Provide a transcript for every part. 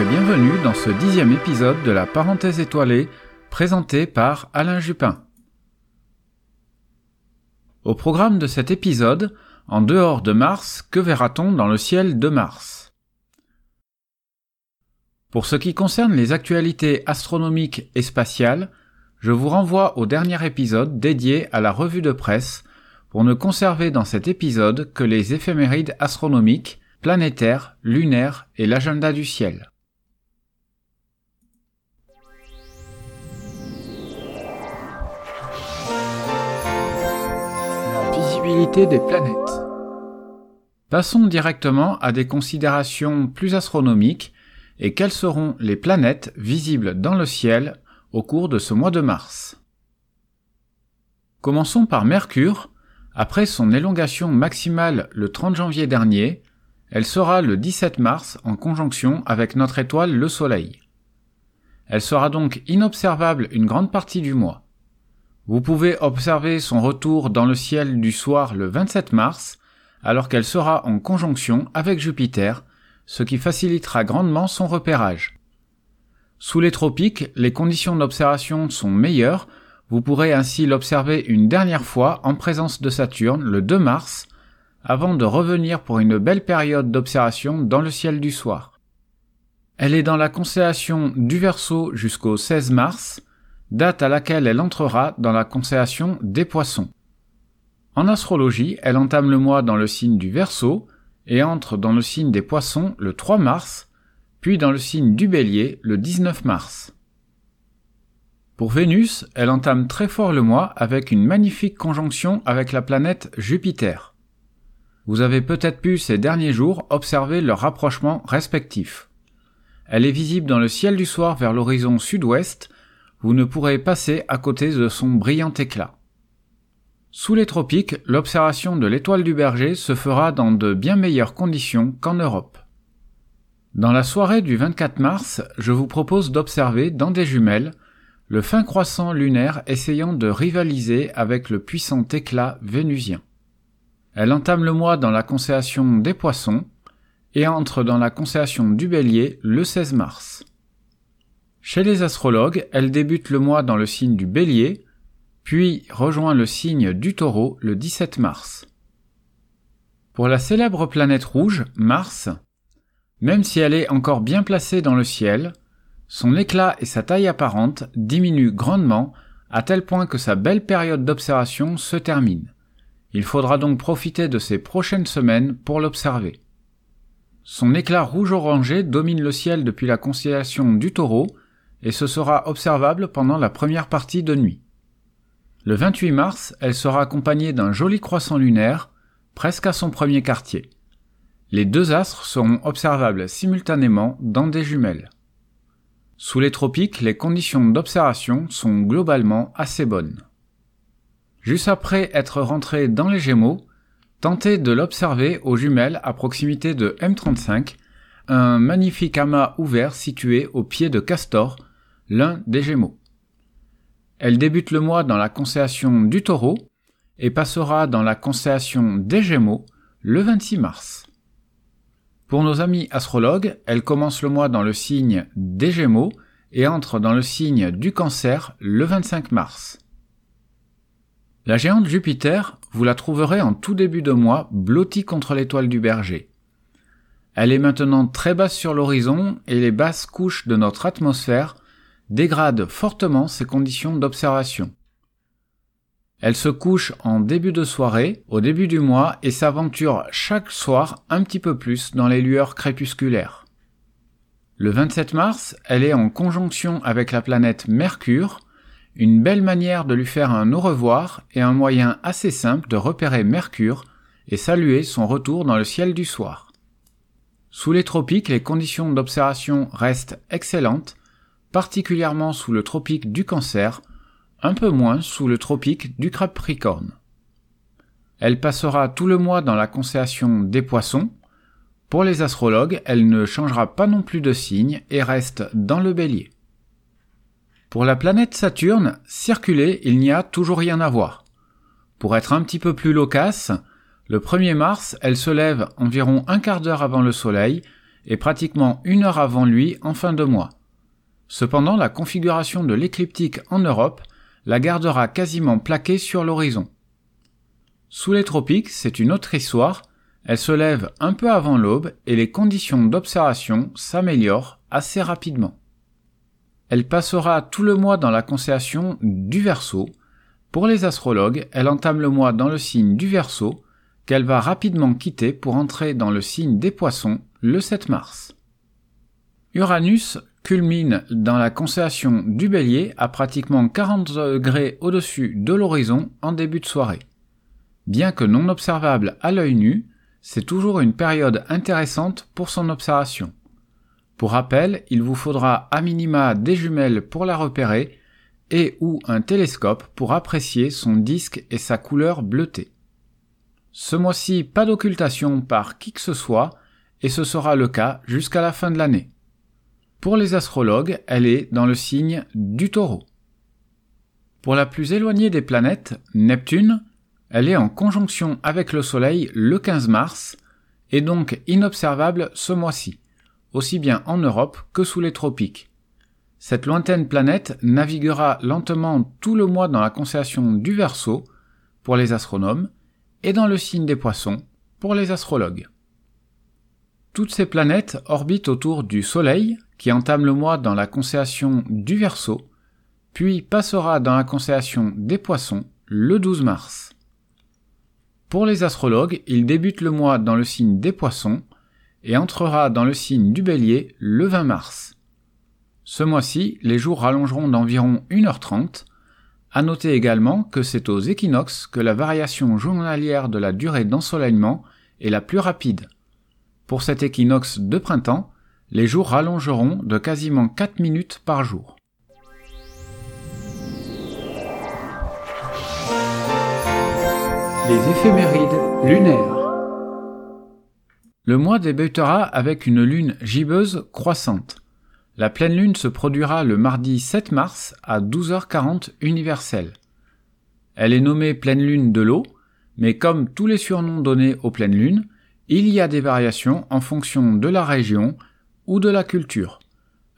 Et bienvenue dans ce dixième épisode de la parenthèse étoilée présenté par Alain Jupin. Au programme de cet épisode, en dehors de Mars, que verra-t-on dans le ciel de Mars? Pour ce qui concerne les actualités astronomiques et spatiales, je vous renvoie au dernier épisode dédié à la revue de presse pour ne conserver dans cet épisode que les éphémérides astronomiques planétaire, lunaire et l'agenda du ciel. Des planètes. Passons directement à des considérations plus astronomiques et quelles seront les planètes visibles dans le ciel au cours de ce mois de mars. Commençons par Mercure. Après son élongation maximale le 30 janvier dernier, elle sera le 17 mars en conjonction avec notre étoile le Soleil. Elle sera donc inobservable une grande partie du mois. Vous pouvez observer son retour dans le ciel du soir le 27 mars, alors qu'elle sera en conjonction avec Jupiter, ce qui facilitera grandement son repérage. Sous les tropiques, les conditions d'observation sont meilleures, vous pourrez ainsi l'observer une dernière fois en présence de Saturne le 2 mars, avant de revenir pour une belle période d'observation dans le ciel du soir. Elle est dans la constellation du Verseau jusqu'au 16 mars, date à laquelle elle entrera dans la constellation des Poissons. En astrologie, elle entame le mois dans le signe du Verseau et entre dans le signe des Poissons le 3 mars, puis dans le signe du Bélier le 19 mars. Pour Vénus, elle entame très fort le mois avec une magnifique conjonction avec la planète Jupiter. Vous avez peut-être pu ces derniers jours observer leur rapprochement respectif. Elle est visible dans le ciel du soir vers l'horizon sud-ouest, vous ne pourrez passer à côté de son brillant éclat. Sous les tropiques, l'observation de l'étoile du berger se fera dans de bien meilleures conditions qu'en Europe. Dans la soirée du 24 mars, je vous propose d'observer dans des jumelles le fin croissant lunaire essayant de rivaliser avec le puissant éclat vénusien. Elle entame le mois dans la constellation des poissons et entre dans la constellation du bélier le 16 mars. Chez les astrologues, elle débute le mois dans le signe du bélier, puis rejoint le signe du taureau le 17 mars. Pour la célèbre planète rouge, Mars, même si elle est encore bien placée dans le ciel, son éclat et sa taille apparente diminuent grandement à tel point que sa belle période d'observation se termine. Il faudra donc profiter de ces prochaines semaines pour l'observer. Son éclat rouge-orangé domine le ciel depuis la constellation du taureau et ce sera observable pendant la première partie de nuit. Le 28 mars, elle sera accompagnée d'un joli croissant lunaire, presque à son premier quartier. Les deux astres seront observables simultanément dans des jumelles. Sous les tropiques, les conditions d'observation sont globalement assez bonnes. Juste après être rentré dans les Gémeaux, tentez de l'observer aux jumelles à proximité de M35, un magnifique amas ouvert situé au pied de Castor, l'un des Gémeaux. Elle débute le mois dans la constellation du Taureau et passera dans la constellation des Gémeaux le 26 mars. Pour nos amis astrologues, elle commence le mois dans le signe des Gémeaux et entre dans le signe du Cancer le 25 mars. La géante Jupiter, vous la trouverez en tout début de mois, blottie contre l'étoile du berger. Elle est maintenant très basse sur l'horizon et les basses couches de notre atmosphère dégradent fortement ses conditions d'observation. Elle se couche en début de soirée, au début du mois, et s'aventure chaque soir un petit peu plus dans les lueurs crépusculaires. Le 27 mars, elle est en conjonction avec la planète Mercure, une belle manière de lui faire un au revoir et un moyen assez simple de repérer Mercure et saluer son retour dans le ciel du soir. Sous les tropiques, les conditions d'observation restent excellentes, particulièrement sous le tropique du Cancer, un peu moins sous le tropique du Capricorne. Elle passera tout le mois dans la constellation des poissons. Pour les astrologues, elle ne changera pas non plus de signe et reste dans le bélier. Pour la planète Saturne, circuler, il n'y a toujours rien à voir. Pour être un petit peu plus loquace, le 1er mars, elle se lève environ un quart d'heure avant le Soleil et pratiquement une heure avant lui en fin de mois. Cependant, la configuration de l'écliptique en Europe la gardera quasiment plaquée sur l'horizon. Sous les tropiques, c'est une autre histoire, elle se lève un peu avant l'aube et les conditions d'observation s'améliorent assez rapidement. Elle passera tout le mois dans la constellation du Verseau. Pour les astrologues, elle entame le mois dans le signe du Verseau, qu'elle va rapidement quitter pour entrer dans le signe des Poissons le 7 mars. Uranus culmine dans la constellation du Bélier à pratiquement 40 degrés au-dessus de l'horizon en début de soirée. Bien que non observable à l'œil nu, c'est toujours une période intéressante pour son observation. Pour rappel, il vous faudra à minima des jumelles pour la repérer et ou un télescope pour apprécier son disque et sa couleur bleutée. Ce mois-ci, pas d'occultation par qui que ce soit, et ce sera le cas jusqu'à la fin de l'année. Pour les astrologues, elle est dans le signe du taureau. Pour la plus éloignée des planètes, Neptune, elle est en conjonction avec le Soleil le 15 mars, et donc inobservable ce mois-ci, aussi bien en Europe que sous les tropiques. Cette lointaine planète naviguera lentement tout le mois dans la constellation du Verseau pour les astronomes et dans le signe des poissons pour les astrologues. Toutes ces planètes orbitent autour du Soleil, qui entame le mois dans la constellation du Verseau, puis passera dans la constellation des Poissons le 12 mars. Pour les astrologues, il débute le mois dans le signe des poissons et entrera dans le signe du bélier le 20 mars. Ce mois-ci, les jours rallongeront d'environ 1h30. À noter également que c'est aux équinoxes que la variation journalière de la durée d'ensoleillement est la plus rapide. Pour cet équinoxe de printemps, les jours rallongeront de quasiment 4 minutes par jour. Les éphémérides lunaires. Le mois débutera avec une lune gibbeuse croissante. La pleine lune se produira le mardi 7 mars à 12h40 universelle. Elle est nommée pleine lune de l'eau, mais comme tous les surnoms donnés aux pleines lunes, il y a des variations en fonction de la région ou de la culture.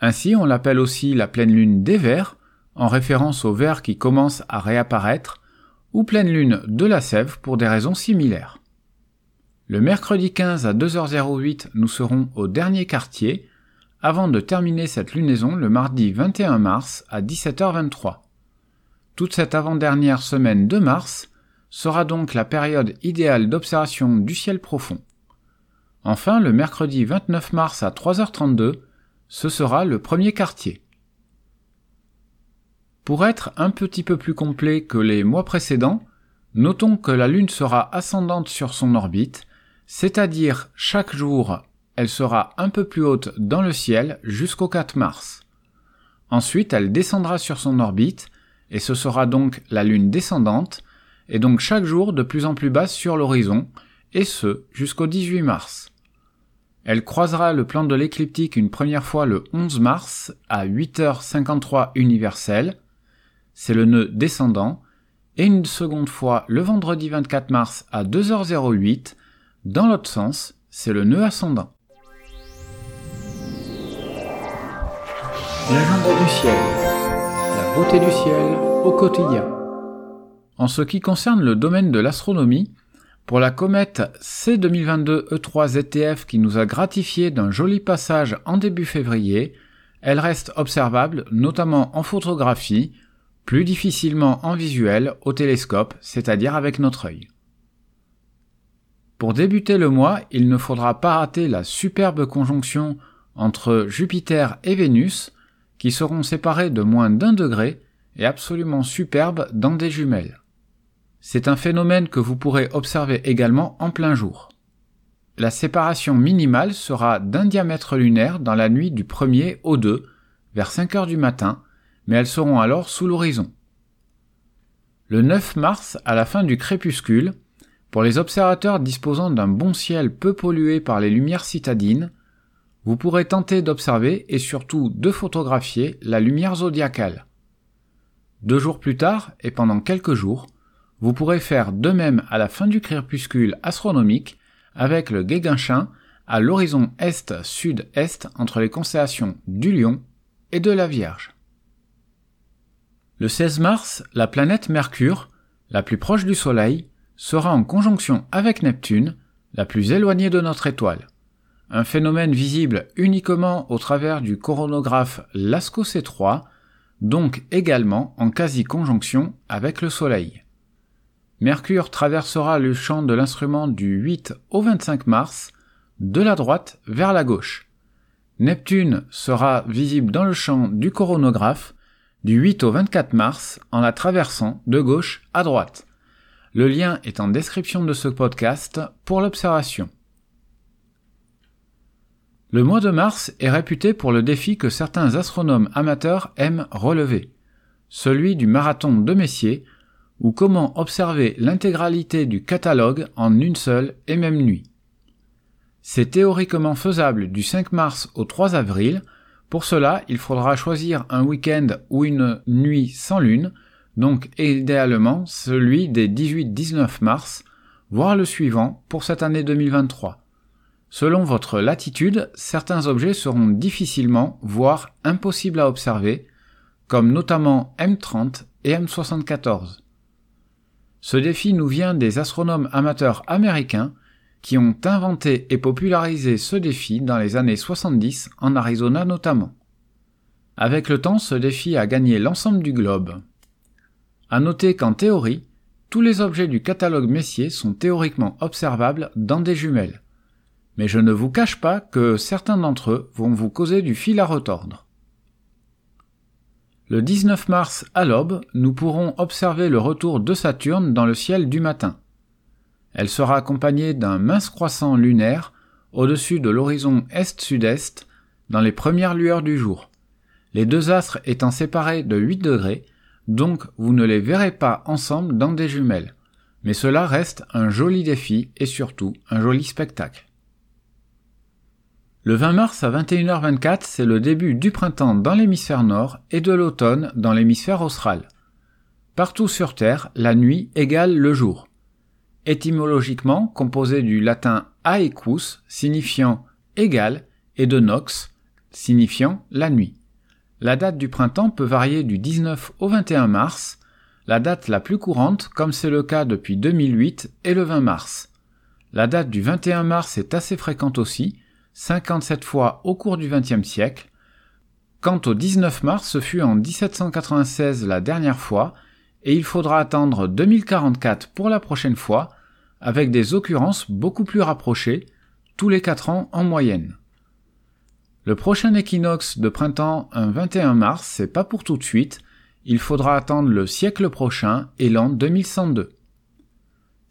Ainsi, on l'appelle aussi la pleine lune des vers, en référence aux vers qui commencent à réapparaître, ou pleine lune de la Sève pour des raisons similaires. Le mercredi 15 à 2h08, nous serons au dernier quartier, avant de terminer cette lunaison le mardi 21 mars à 17h23. Toute cette avant-dernière semaine de mars sera donc la période idéale d'observation du ciel profond. Enfin, le mercredi 29 mars à 3h32, ce sera le premier quartier. Pour être un petit peu plus complet que les mois précédents, notons que la Lune sera ascendante sur son orbite, c'est-à-dire chaque jour elle sera un peu plus haute dans le ciel jusqu'au 4 mars. Ensuite elle descendra sur son orbite, et ce sera donc la Lune descendante, et donc chaque jour de plus en plus basse sur l'horizon, et ce jusqu'au 18 mars. Elle croisera le plan de l'écliptique une première fois le 11 mars à 8h53 universelle, c'est le nœud descendant, et une seconde fois le vendredi 24 mars à 2h08, dans l'autre sens, c'est le nœud ascendant. L'agenda du ciel. La beauté du ciel au quotidien. En ce qui concerne le domaine de l'astronomie, pour la comète C 2022 E3 ZTF qui nous a gratifié d'un joli passage en début février, elle reste observable notamment en photographie, plus difficilement en visuel au télescope, c'est-à-dire avec notre œil. Pour débuter le mois, il ne faudra pas rater la superbe conjonction entre Jupiter et Vénus, qui seront séparés de moins d'un degré et absolument superbes dans des jumelles. C'est un phénomène que vous pourrez observer également en plein jour. La séparation minimale sera d'un diamètre lunaire dans la nuit du 1er au 2, vers 5 heures du matin, mais elles seront alors sous l'horizon. Le 9 mars, à la fin du crépuscule, pour les observateurs disposant d'un bon ciel peu pollué par les lumières citadines, vous pourrez tenter d'observer et surtout de photographier la lumière zodiacale. Deux jours plus tard, et pendant quelques jours, vous pourrez faire de même à la fin du crépuscule astronomique avec le Guéguinchin à l'horizon est-sud-est entre les constellations du Lion et de la Vierge. Le 16 mars, la planète Mercure, la plus proche du Soleil, sera en conjonction avec Neptune, la plus éloignée de notre étoile. Un phénomène visible uniquement au travers du coronographe Lascaux C3, donc également en quasi-conjonction avec le Soleil. Mercure traversera le champ de l'instrument du 8 au 25 mars, de la droite vers la gauche. Neptune sera visible dans le champ du coronographe du 8 au 24 mars en la traversant de gauche à droite. Le lien est en description de ce podcast pour l'observation. Le mois de mars est réputé pour le défi que certains astronomes amateurs aiment relever, celui du marathon de Messier, ou comment observer l'intégralité du catalogue en une seule et même nuit. C'est théoriquement faisable du 5 mars au 3 avril, pour cela il faudra choisir un week-end ou une nuit sans lune, donc idéalement celui des 18-19 mars, voire le suivant pour cette année 2023. Selon votre latitude, certains objets seront difficilement, voire impossibles à observer, comme notamment M30 et M74. Ce défi nous vient des astronomes amateurs américains qui ont inventé et popularisé ce défi dans les années 70 en Arizona notamment. Avec le temps, ce défi a gagné l'ensemble du globe. À noter qu'en théorie, tous les objets du catalogue Messier sont théoriquement observables dans des jumelles. Mais je ne vous cache pas que certains d'entre eux vont vous causer du fil à retordre. Le 19 mars à l'aube, nous pourrons observer le retour de Saturne dans le ciel du matin. Elle sera accompagnée d'un mince croissant lunaire au-dessus de l'horizon est-sud-est dans les premières lueurs du jour. Les deux astres étant séparés de 8 degrés, donc vous ne les verrez pas ensemble dans des jumelles. Mais cela reste un joli défi et surtout un joli spectacle. Le 20 mars à 21h24, c'est le début du printemps dans l'hémisphère nord et de l'automne dans l'hémisphère austral. Partout sur Terre, la nuit égale le jour. Étymologiquement composé du latin aequus, signifiant égal, et de nox, signifiant la nuit. La date du printemps peut varier du 19 au 21 mars, la date la plus courante, comme c'est le cas depuis 2008, est le 20 mars. La date du 21 mars est assez fréquente aussi, 57 fois au cours du XXe siècle. Quant au 19 mars, ce fut en 1796 la dernière fois, et il faudra attendre 2044 pour la prochaine fois, avec des occurrences beaucoup plus rapprochées, tous les 4 ans en moyenne. Le prochain équinoxe de printemps, un 21 mars, c'est pas pour tout de suite, il faudra attendre le siècle prochain et l'an 2102.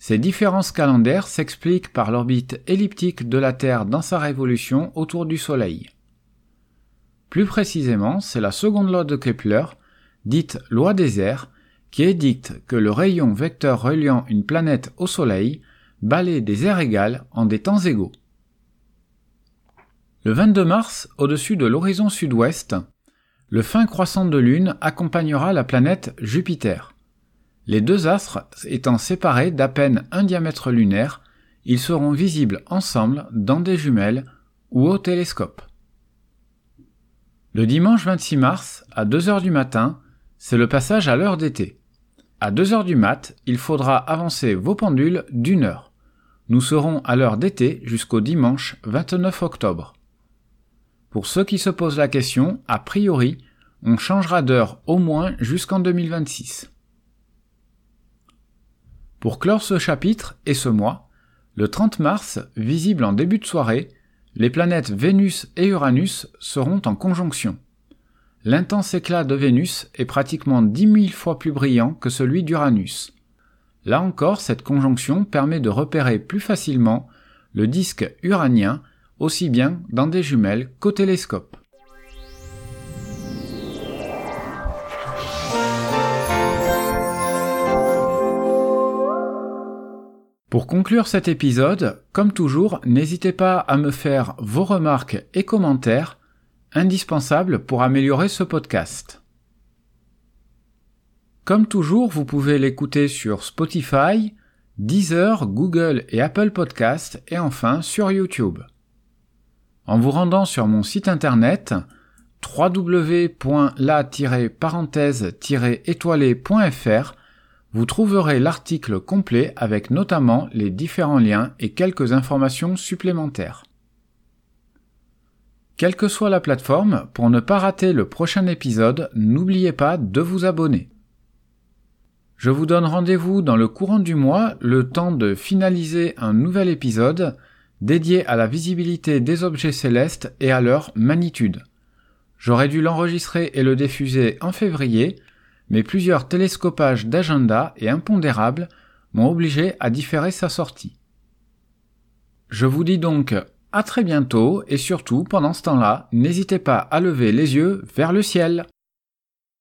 Ces différences calendaires s'expliquent par l'orbite elliptique de la Terre dans sa révolution autour du Soleil. Plus précisément, c'est la seconde loi de Kepler, dite loi des airs, qui édicte que le rayon vecteur reliant une planète au Soleil balaie des aires égales en des temps égaux. Le 22 mars, au-dessus de l'horizon sud-ouest, le fin croissant de Lune accompagnera la planète Jupiter. Les deux astres étant séparés d'à peine un diamètre lunaire, ils seront visibles ensemble dans des jumelles ou au télescope. Le dimanche 26 mars, à 2 heures du matin, c'est le passage à l'heure d'été. À 2 heures du mat, il faudra avancer vos pendules d'une heure. Nous serons à l'heure d'été jusqu'au dimanche 29 octobre. Pour ceux qui se posent la question, a priori, on changera d'heure au moins jusqu'en 2026. Pour clore ce chapitre et ce mois, le 30 mars, visible en début de soirée, les planètes Vénus et Uranus seront en conjonction. L'intense éclat de Vénus est pratiquement dix mille fois plus brillant que celui d'Uranus. Là encore, cette conjonction permet de repérer plus facilement le disque uranien aussi bien dans des jumelles qu'au télescope. Pour conclure cet épisode, comme toujours, n'hésitez pas à me faire vos remarques et commentaires, indispensables pour améliorer ce podcast. Comme toujours, vous pouvez l'écouter sur Spotify, Deezer, Google et Apple Podcasts et enfin sur YouTube. en vous rendant sur mon site internet www.la-parenthèse-étoilé.fr, vous trouverez l'article complet avec notamment les différents liens et quelques informations supplémentaires. Quelle que soit la plateforme, pour ne pas rater le prochain épisode, n'oubliez pas de vous abonner. Je vous donne rendez-vous dans le courant du mois, le temps de finaliser un nouvel épisode dédié à la visibilité des objets célestes et à leur magnitude. J'aurais dû l'enregistrer et le diffuser en février, mais plusieurs télescopages d'agenda et impondérables m'ont obligé à différer sa sortie. Je vous dis donc à très bientôt et surtout pendant ce temps-là, n'hésitez pas à lever les yeux vers le ciel.